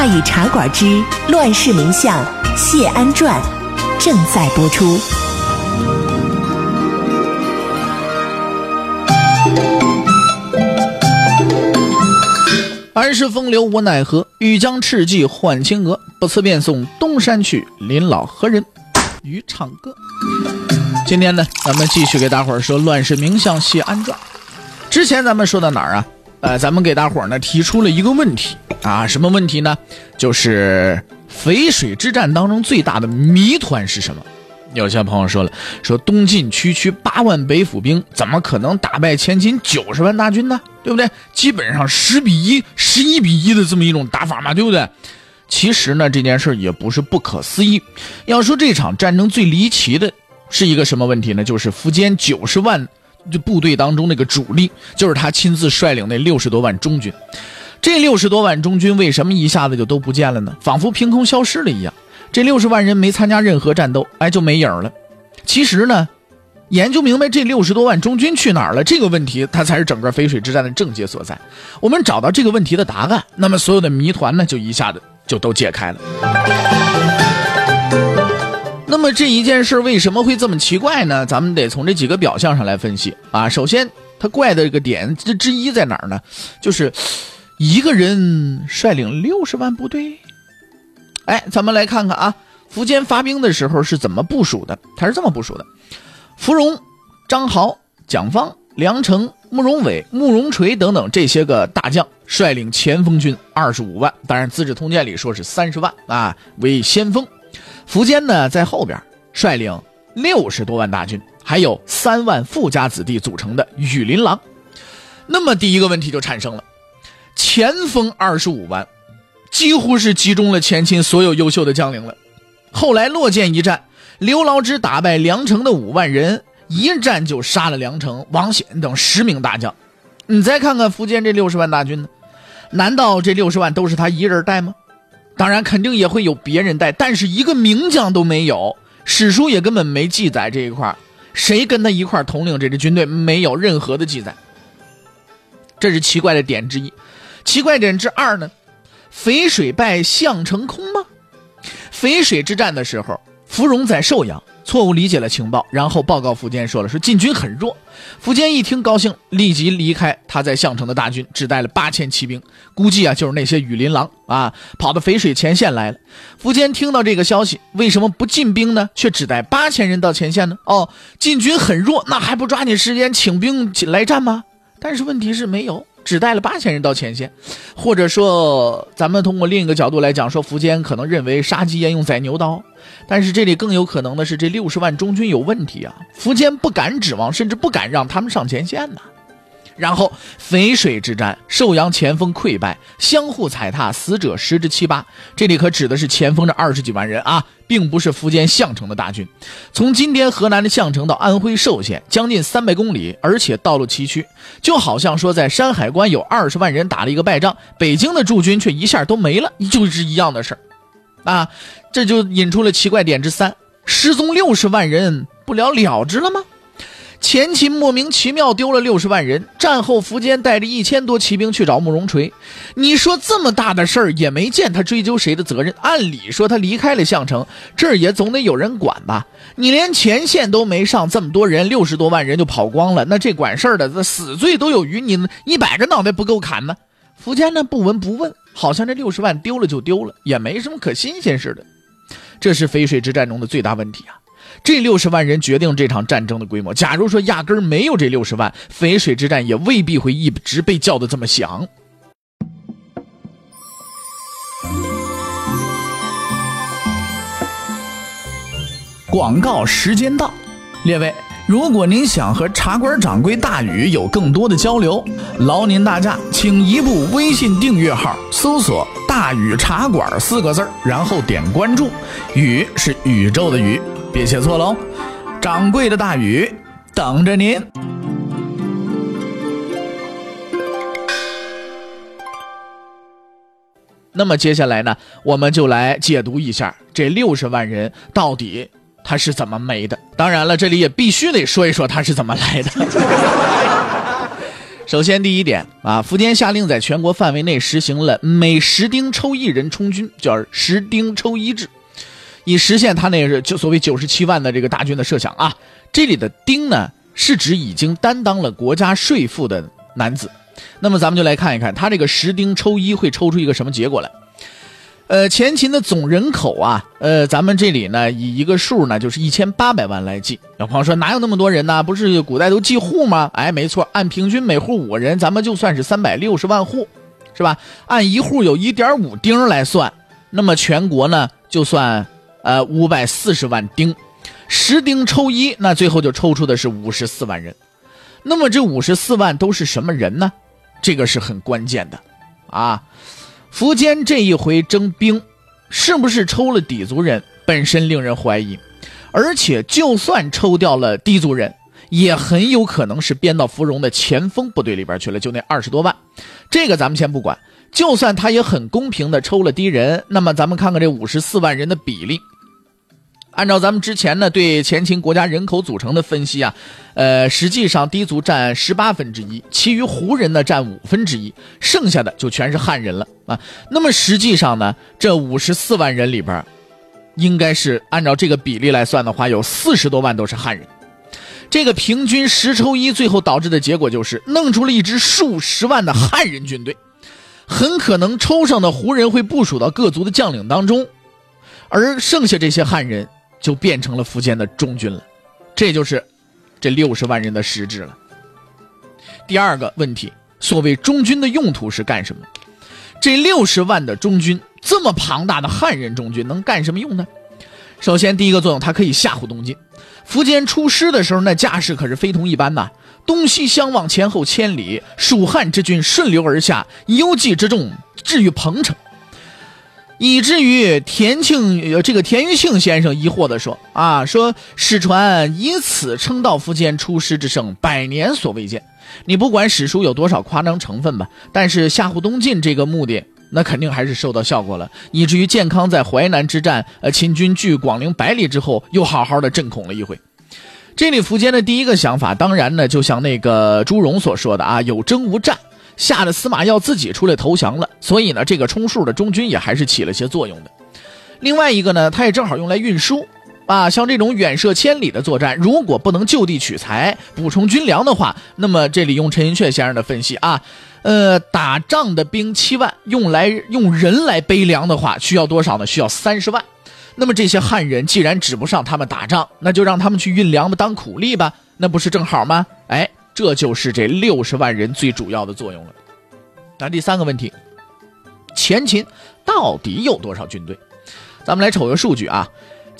大禹茶馆之乱世名相谢安传正在播出。安世风流无奈何，欲将赤骥换青鹅。不辞便送东山去，临老何人与唱歌？今天呢，咱们继续给大伙儿说乱世名相谢安传。之前咱们说到哪儿啊？呃，咱们给大伙儿呢提出了一个问题啊，什么问题呢？就是淝水之战当中最大的谜团是什么？有些朋友说了，说东晋区区八万北府兵，怎么可能打败前秦九十万大军呢？对不对？基本上十比一、十一比一的这么一种打法嘛，对不对？其实呢，这件事也不是不可思议。要说这场战争最离奇的是一个什么问题呢？就是苻坚九十万就部队当中那个主力，就是他亲自率领那六十多万中军。这六十多万中军为什么一下子就都不见了呢？仿佛凭空消失了一样。这六十万人没参加任何战斗，哎，就没影了。其实呢，研究明白这六十多万中军去哪儿了这个问题，它才是整个淝水之战的症结所在。我们找到这个问题的答案，那么所有的谜团呢，就一下子就都解开了。这一件事为什么会这么奇怪呢？咱们得从这几个表象上来分析啊。首先，它怪的这个点之之一在哪儿呢？就是一个人率领六十万部队。哎，咱们来看看啊，苻坚发兵的时候是怎么部署的？他是这么部署的：芙蓉、张豪、蒋方、梁成、慕容伟、慕容垂等等这些个大将率领前锋军二十五万，当然《资治通鉴》里说是三十万啊，为先锋。苻坚呢在后边率领六十多万大军，还有三万富家子弟组成的羽林郎。那么第一个问题就产生了：前锋二十五万。几乎是集中了前秦所有优秀的将领了。后来洛涧一战，刘牢之打败梁城的五万人，一战就杀了梁城、王显等十名大将。你再看看苻坚这六十万大军呢？难道这六十万都是他一人带吗？当然，肯定也会有别人带，但是一个名将都没有，史书也根本没记载这一块谁跟他一块统领这支军队，没有任何的记载。这是奇怪的点之一。奇怪点之二呢？淝水败项成空吗？淝水之战的时候，芙蓉在寿阳，错误理解了情报，然后报告苻坚说了，说晋军很弱。苻坚一听高兴，立即离开他在项城的大军，只带了八千骑兵，估计啊就是那些羽林郎啊，跑到淝水前线来了。苻坚听到这个消息，为什么不进兵呢？却只带八千人到前线呢？哦，晋军很弱，那还不抓紧时间请兵来战吗？但是问题是没有。只带了八千人到前线，或者说，咱们通过另一个角度来讲，说苻坚可能认为杀鸡焉用宰牛刀，但是这里更有可能的是，这六十万中军有问题啊！苻坚不敢指望，甚至不敢让他们上前线呢。然后淝水之战，寿阳前锋溃败，相互踩踏，死者十之七八。这里可指的是前锋这二十几万人啊，并不是苻坚项城的大军。从今天河南的项城到安徽寿县，将近三百公里，而且道路崎岖，就好像说在山海关有二十万人打了一个败仗，北京的驻军却一下都没了，就是一样的事儿啊。这就引出了奇怪点之三：失踪六十万人，不了了之了吗？前秦莫名其妙丢了六十万人，战后苻坚带着一千多骑兵去找慕容垂，你说这么大的事儿也没见他追究谁的责任。按理说他离开了项城，这儿也总得有人管吧？你连前线都没上，这么多人六十多万人就跑光了，那这管事儿的这死罪都有余，你一百个脑袋不够砍呢？苻坚呢不闻不问，好像这六十万丢了就丢了，也没什么可新鲜似的。这是淝水之战中的最大问题啊！这六十万人决定这场战争的规模。假如说压根儿没有这六十万，淝水之战也未必会一直被叫的这么响。广告时间到，列位。如果您想和茶馆掌柜大宇有更多的交流，劳您大驾，请移步微信订阅号，搜索“大宇茶馆”四个字然后点关注。宇是宇宙的宇，别写错喽。掌柜的大雨等着您。那么接下来呢，我们就来解读一下这六十万人到底。他是怎么没的？当然了，这里也必须得说一说他是怎么来的。首先，第一点啊，苻坚下令在全国范围内实行了每十丁抽一人充军，叫十丁抽一制，以实现他那是就所谓九十七万的这个大军的设想啊。这里的丁呢，是指已经担当了国家税赋的男子。那么，咱们就来看一看他这个十丁抽一会抽出一个什么结果来。呃，前秦的总人口啊，呃，咱们这里呢以一个数呢，就是一千八百万来计。有朋友说哪有那么多人呢？不是古代都计户吗？哎，没错，按平均每户五个人，咱们就算是三百六十万户，是吧？按一户有一点五丁来算，那么全国呢就算呃五百四十万丁，十丁抽一，那最后就抽出的是五十四万人。那么这五十四万都是什么人呢？这个是很关键的，啊。苻坚这一回征兵，是不是抽了氐族人？本身令人怀疑，而且就算抽掉了氐族人，也很有可能是编到芙蓉的前锋部队里边去了。就那二十多万，这个咱们先不管。就算他也很公平的抽了低人，那么咱们看看这五十四万人的比例。按照咱们之前呢对前秦国家人口组成的分析啊，呃，实际上低族占十八分之一，其余胡人呢占五分之一，剩下的就全是汉人了啊。那么实际上呢，这五十四万人里边，应该是按照这个比例来算的话，有四十多万都是汉人。这个平均十抽一，最后导致的结果就是弄出了一支数十万的汉人军队，很可能抽上的胡人会部署到各族的将领当中，而剩下这些汉人。就变成了苻坚的中军了，这就是这六十万人的实质了。第二个问题，所谓中军的用途是干什么？这六十万的中军，这么庞大的汉人中军能干什么用呢？首先，第一个作用，它可以吓唬东晋。苻坚出师的时候，那架势可是非同一般呐，东西相望，前后千里，蜀汉之军顺流而下，幽蓟之众至于彭城。以至于田庆，这个田余庆先生疑惑地说：“啊，说史传以此称道苻坚出师之胜，百年所未见。你不管史书有多少夸张成分吧，但是吓唬东晋这个目的，那肯定还是收到效果了。以至于建康在淮南之战，呃，秦军距广陵百里之后，又好好的震恐了一回。这里苻坚的第一个想法，当然呢，就像那个朱荣所说的啊，有征无战。”吓得司马曜自己出来投降了，所以呢，这个充数的中军也还是起了些作用的。另外一个呢，他也正好用来运输，啊，像这种远涉千里的作战，如果不能就地取材补充军粮的话，那么这里用陈寅恪先生的分析啊，呃，打仗的兵七万，用来用人来背粮的话，需要多少呢？需要三十万。那么这些汉人既然指不上他们打仗，那就让他们去运粮吧，当苦力吧，那不是正好吗？哎。这就是这六十万人最主要的作用了。那第三个问题，前秦到底有多少军队？咱们来瞅个数据啊。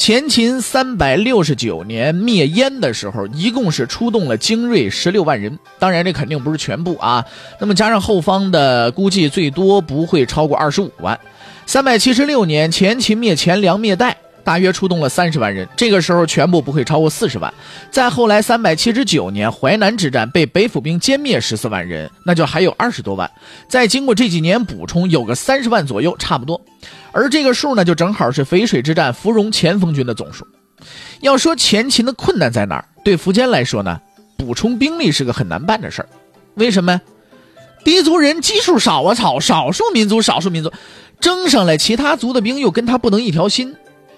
前秦三百六十九年灭燕的时候，一共是出动了精锐十六万人。当然，这肯定不是全部啊。那么加上后方的，估计最多不会超过二十五万。三百七十六年前秦灭前凉灭代。大约出动了三十万人，这个时候全部不会超过四十万。再后来，三百七十九年淮南之战被北府兵歼灭十四万人，那就还有二十多万。再经过这几年补充，有个三十万左右，差不多。而这个数呢，就正好是淝水之战芙蓉前锋军的总数。要说前秦的困难在哪儿？对苻坚来说呢，补充兵力是个很难办的事儿。为什么？氐族人基数少啊，草少数民族，少数民族争上来，其他族的兵又跟他不能一条心。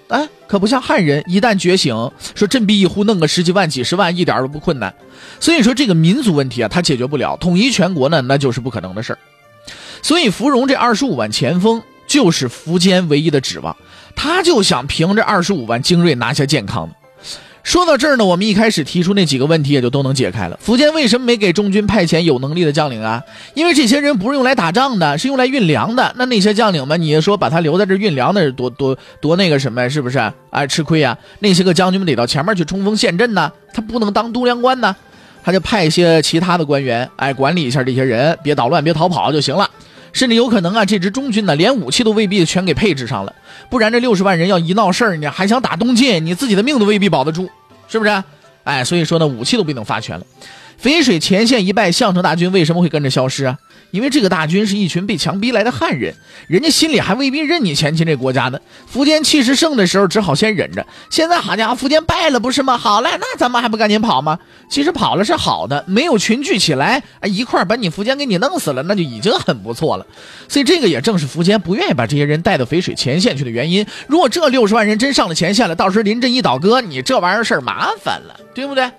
哎，可不像汉人，一旦觉醒，说振臂一呼，弄个十几万、几十万，一点都不困难。所以说这个民族问题啊，他解决不了，统一全国呢，那就是不可能的事儿。所以芙蓉这二十五万前锋就是苻坚唯一的指望，他就想凭着二十五万精锐拿下健康。说到这儿呢，我们一开始提出那几个问题也就都能解开了。苻坚为什么没给中军派遣有能力的将领啊？因为这些人不是用来打仗的，是用来运粮的。那那些将领们，你说把他留在这运粮，那是多多多那个什么，是不是？哎，吃亏啊！那些个将军们得到前面去冲锋陷阵呢，他不能当督粮官呢，他就派一些其他的官员，哎，管理一下这些人，别捣乱，别逃跑就行了。甚至有可能啊，这支中军呢，连武器都未必全给配置上了，不然这六十万人要一闹事儿，你还想打东晋，你自己的命都未必保得住，是不是？哎，所以说呢，武器都不能发全了。淝水前线一败，项城大军为什么会跟着消失啊？因为这个大军是一群被强逼来的汉人，人家心里还未必认你前秦这国家呢。苻坚气势盛的时候，只好先忍着。现在好家伙，苻坚败了，不是吗？好嘞，那咱们还不赶紧跑吗？其实跑了是好的，没有群聚起来，一块把你苻坚给你弄死了，那就已经很不错了。所以这个也正是苻坚不愿意把这些人带到淝水前线去的原因。如果这六十万人真上了前线了，到时候临阵一倒戈，你这玩意儿事儿麻烦了，对不对？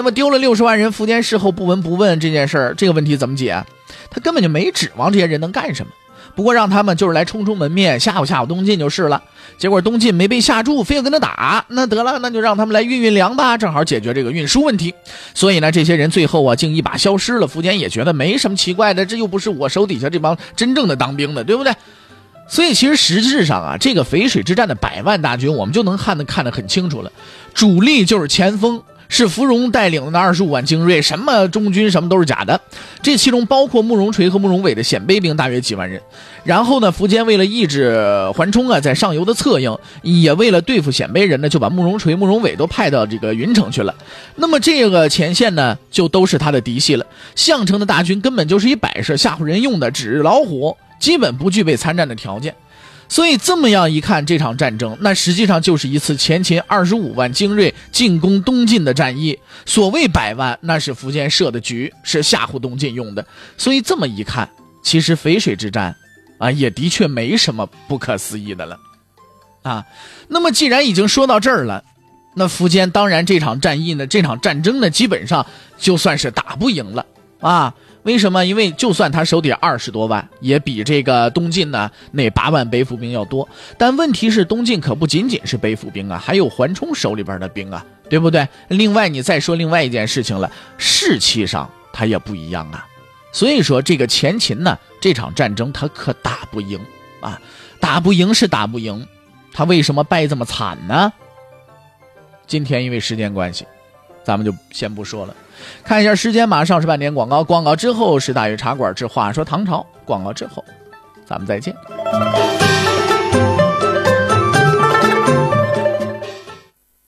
那么丢了六十万人，苻坚事后不闻不问这件事儿，这个问题怎么解？他根本就没指望这些人能干什么，不过让他们就是来充充门面，吓唬吓唬东晋就是了。结果东晋没被吓住，非要跟他打，那得了，那就让他们来运运粮吧，正好解决这个运输问题。所以呢，这些人最后啊，竟一把消失了。苻坚也觉得没什么奇怪的，这又不是我手底下这帮真正的当兵的，对不对？所以其实实质上啊，这个淝水之战的百万大军，我们就能看得看得很清楚了，主力就是前锋。是芙蓉带领的那二十五万精锐，什么中军什么都是假的。这其中包括慕容垂和慕容伟的鲜卑兵，大约几万人。然后呢，苻坚为了抑制桓冲啊在上游的策应，也为了对付鲜卑人呢，就把慕容垂、慕容伟都派到这个云城去了。那么这个前线呢，就都是他的嫡系了。项城的大军根本就是一摆设，吓唬人用的，纸老虎，基本不具备参战的条件。所以这么样一看，这场战争那实际上就是一次前秦二十五万精锐进攻东晋的战役。所谓百万，那是苻坚设的局，是吓唬东晋用的。所以这么一看，其实淝水之战，啊，也的确没什么不可思议的了，啊。那么既然已经说到这儿了，那苻坚当然这场战役呢，这场战争呢，基本上就算是打不赢了，啊。为什么？因为就算他手底二十多万，也比这个东晋呢那八万北府兵要多。但问题是，东晋可不仅仅是北府兵啊，还有桓冲手里边的兵啊，对不对？另外，你再说另外一件事情了，士气上他也不一样啊。所以说，这个前秦呢这场战争他可打不赢啊，打不赢是打不赢，他为什么败这么惨呢？今天因为时间关系。咱们就先不说了，看一下时间，马上是半点广告，广告之后是大鱼茶馆之话说唐朝，广告之后，咱们再见。